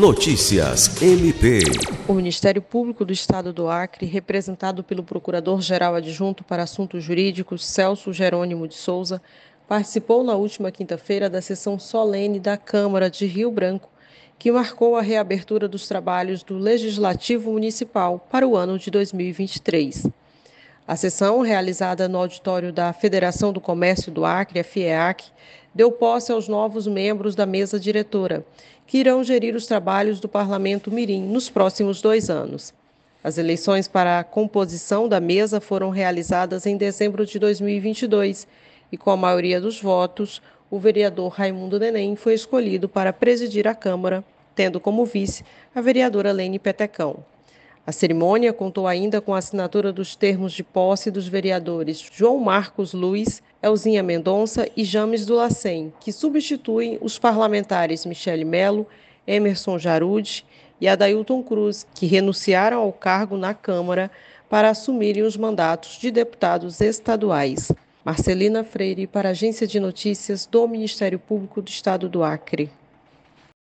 Notícias MP. O Ministério Público do Estado do Acre, representado pelo Procurador-Geral Adjunto para Assuntos Jurídicos, Celso Jerônimo de Souza, participou na última quinta-feira da sessão solene da Câmara de Rio Branco, que marcou a reabertura dos trabalhos do Legislativo Municipal para o ano de 2023. A sessão, realizada no auditório da Federação do Comércio do Acre, a FIEAC, deu posse aos novos membros da mesa diretora, que irão gerir os trabalhos do Parlamento Mirim nos próximos dois anos. As eleições para a composição da mesa foram realizadas em dezembro de 2022 e, com a maioria dos votos, o vereador Raimundo Neném foi escolhido para presidir a Câmara, tendo como vice a vereadora Lene Petecão. A cerimônia contou ainda com a assinatura dos termos de posse dos vereadores João Marcos Luiz, Elzinha Mendonça e James do Lacem, que substituem os parlamentares Michele Melo, Emerson Jarude e Adailton Cruz, que renunciaram ao cargo na Câmara para assumirem os mandatos de deputados estaduais. Marcelina Freire, para a Agência de Notícias do Ministério Público do Estado do Acre.